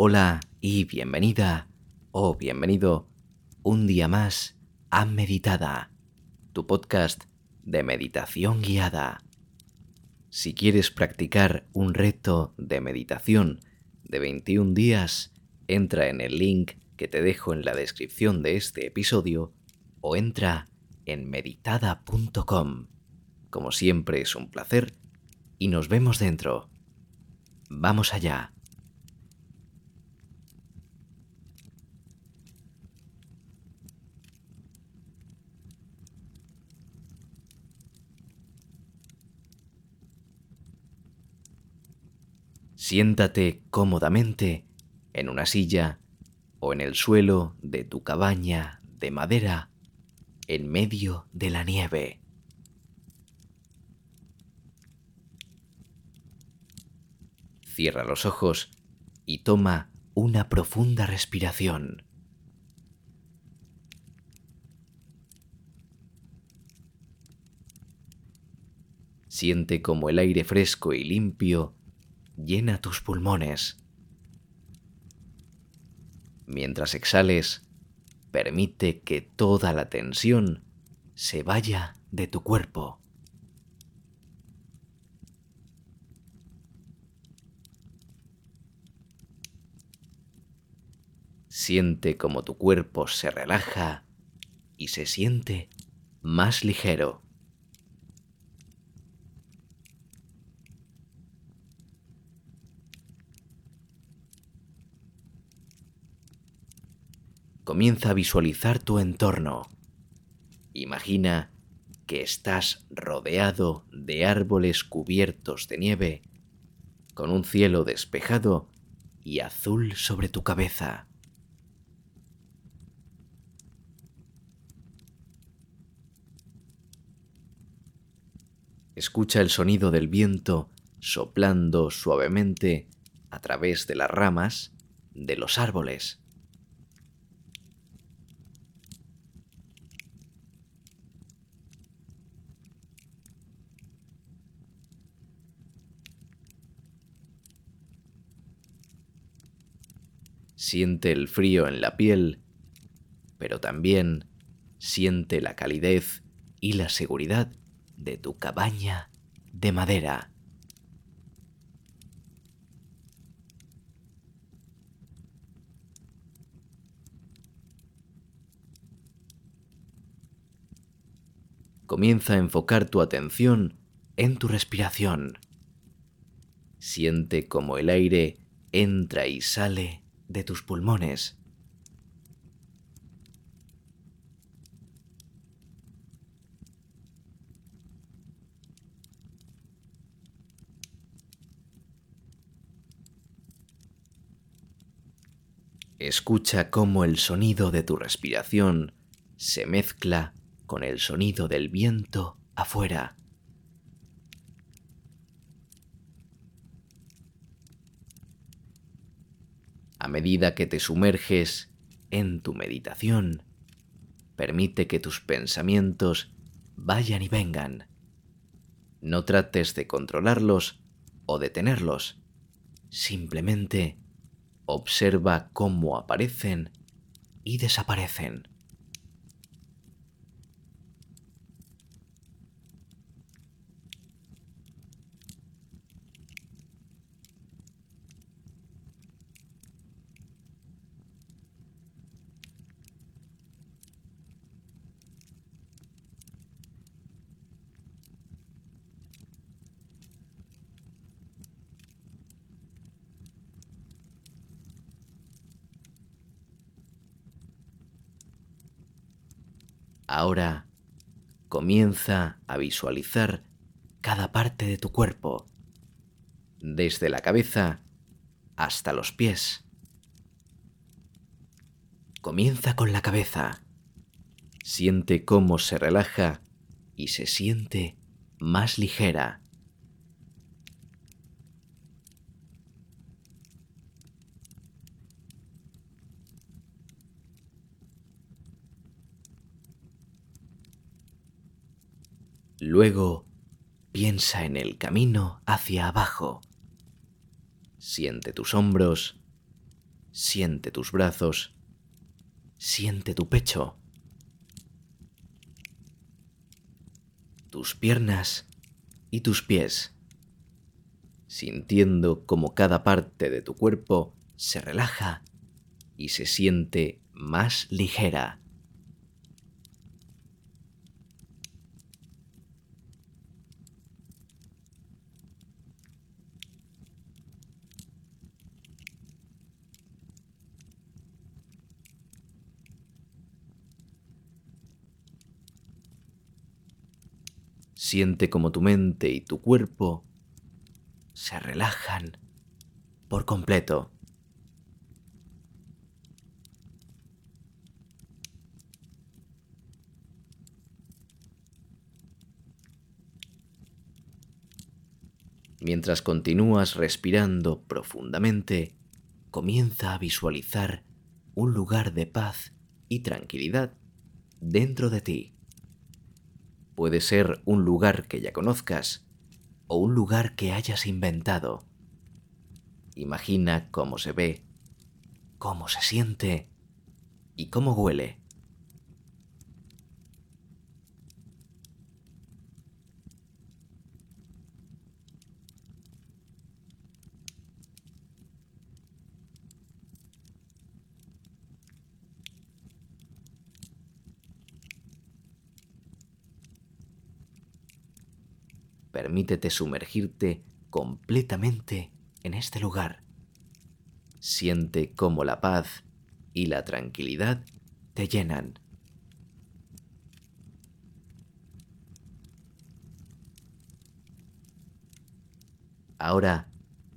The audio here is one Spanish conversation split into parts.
Hola y bienvenida o bienvenido un día más a Meditada, tu podcast de meditación guiada. Si quieres practicar un reto de meditación de 21 días, entra en el link que te dejo en la descripción de este episodio o entra en meditada.com. Como siempre es un placer y nos vemos dentro. Vamos allá. Siéntate cómodamente en una silla o en el suelo de tu cabaña de madera en medio de la nieve. Cierra los ojos y toma una profunda respiración. Siente como el aire fresco y limpio llena tus pulmones. Mientras exhales, permite que toda la tensión se vaya de tu cuerpo. Siente como tu cuerpo se relaja y se siente más ligero. Comienza a visualizar tu entorno. Imagina que estás rodeado de árboles cubiertos de nieve, con un cielo despejado y azul sobre tu cabeza. Escucha el sonido del viento soplando suavemente a través de las ramas de los árboles. Siente el frío en la piel, pero también siente la calidez y la seguridad de tu cabaña de madera. Comienza a enfocar tu atención en tu respiración. Siente como el aire entra y sale de tus pulmones. Escucha cómo el sonido de tu respiración se mezcla con el sonido del viento afuera. A medida que te sumerges en tu meditación, permite que tus pensamientos vayan y vengan. No trates de controlarlos o detenerlos. Simplemente observa cómo aparecen y desaparecen. Ahora comienza a visualizar cada parte de tu cuerpo, desde la cabeza hasta los pies. Comienza con la cabeza. Siente cómo se relaja y se siente más ligera. Luego piensa en el camino hacia abajo. Siente tus hombros Siente tus brazos. Siente tu pecho. Tus piernas y tus pies. Sintiendo como cada parte de tu cuerpo se relaja y se siente más ligera. Siente como tu mente y tu cuerpo se relajan por completo. Mientras continúas respirando profundamente, comienza a visualizar un lugar de paz y tranquilidad dentro de ti. Puede ser un lugar que ya conozcas o un lugar que hayas inventado. Imagina cómo se ve, cómo se siente y cómo huele. Permítete sumergirte completamente en este lugar. Siente cómo la paz y la tranquilidad te llenan. Ahora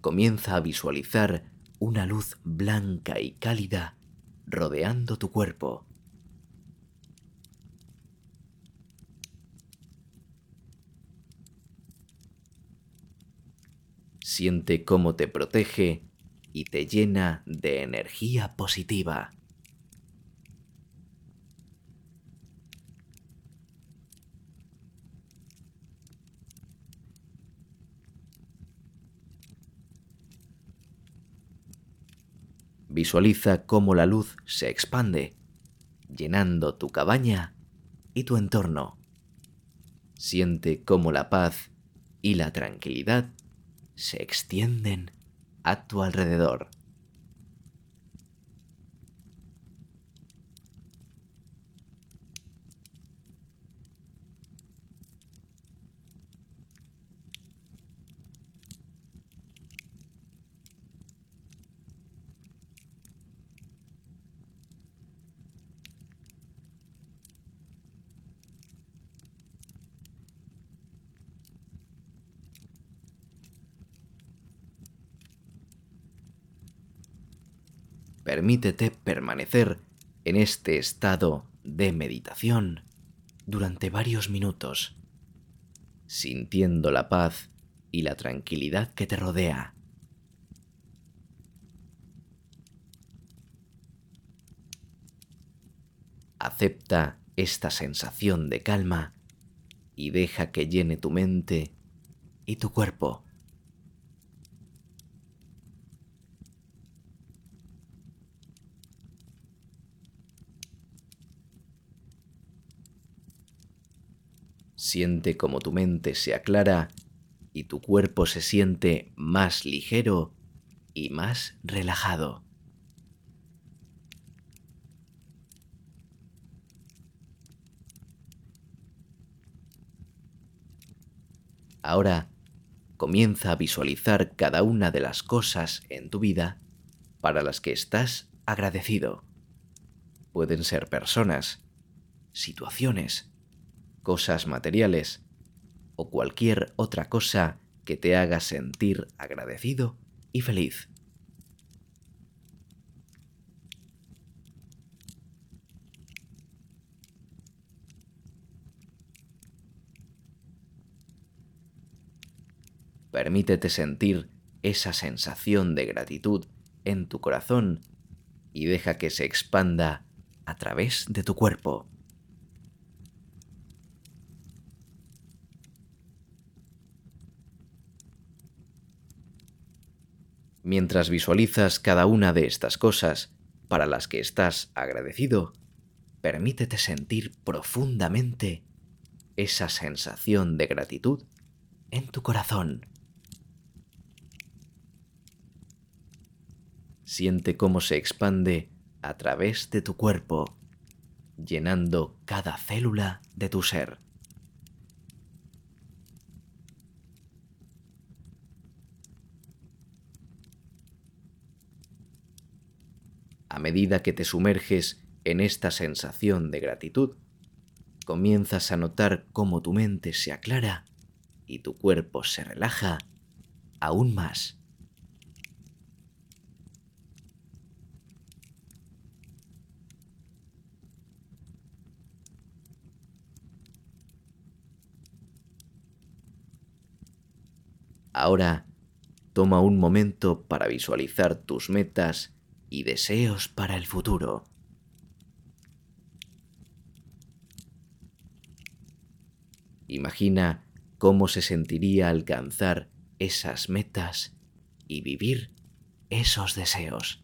comienza a visualizar una luz blanca y cálida rodeando tu cuerpo. Siente cómo te protege y te llena de energía positiva. Visualiza cómo la luz se expande, llenando tu cabaña y tu entorno. Siente cómo la paz y la tranquilidad se extienden a tu alrededor. Permítete permanecer en este estado de meditación durante varios minutos, sintiendo la paz y la tranquilidad que te rodea. Acepta esta sensación de calma y deja que llene tu mente y tu cuerpo. Siente como tu mente se aclara y tu cuerpo se siente más ligero y más relajado. Ahora comienza a visualizar cada una de las cosas en tu vida para las que estás agradecido. Pueden ser personas, situaciones, cosas materiales o cualquier otra cosa que te haga sentir agradecido y feliz. Permítete sentir esa sensación de gratitud en tu corazón y deja que se expanda a través de tu cuerpo. Mientras visualizas cada una de estas cosas para las que estás agradecido, permítete sentir profundamente esa sensación de gratitud en tu corazón. Siente cómo se expande a través de tu cuerpo, llenando cada célula de tu ser. A medida que te sumerges en esta sensación de gratitud, comienzas a notar cómo tu mente se aclara y tu cuerpo se relaja aún más. Ahora, toma un momento para visualizar tus metas y deseos para el futuro. Imagina cómo se sentiría alcanzar esas metas y vivir esos deseos.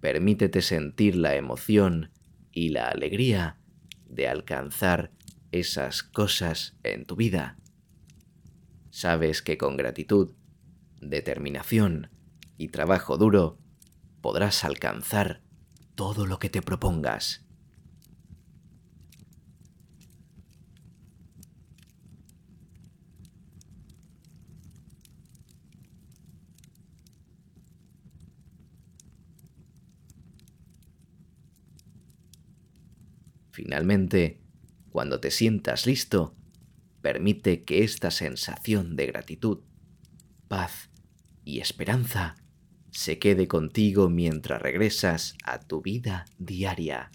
Permítete sentir la emoción y la alegría de alcanzar esas cosas en tu vida. Sabes que con gratitud, determinación y trabajo duro podrás alcanzar todo lo que te propongas. Finalmente, cuando te sientas listo, permite que esta sensación de gratitud, paz y esperanza se quede contigo mientras regresas a tu vida diaria.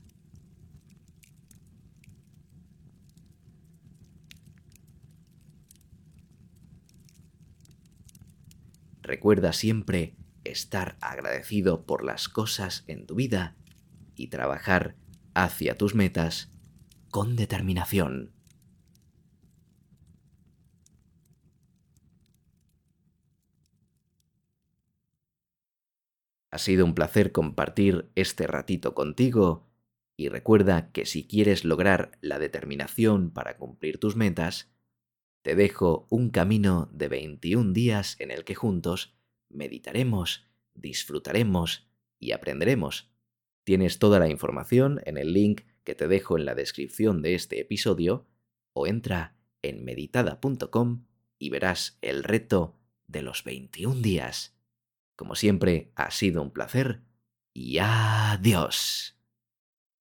Recuerda siempre estar agradecido por las cosas en tu vida y trabajar hacia tus metas con determinación. Ha sido un placer compartir este ratito contigo y recuerda que si quieres lograr la determinación para cumplir tus metas, te dejo un camino de 21 días en el que juntos meditaremos, disfrutaremos y aprenderemos Tienes toda la información en el link que te dejo en la descripción de este episodio o entra en meditada.com y verás el reto de los 21 días. Como siempre, ha sido un placer y adiós.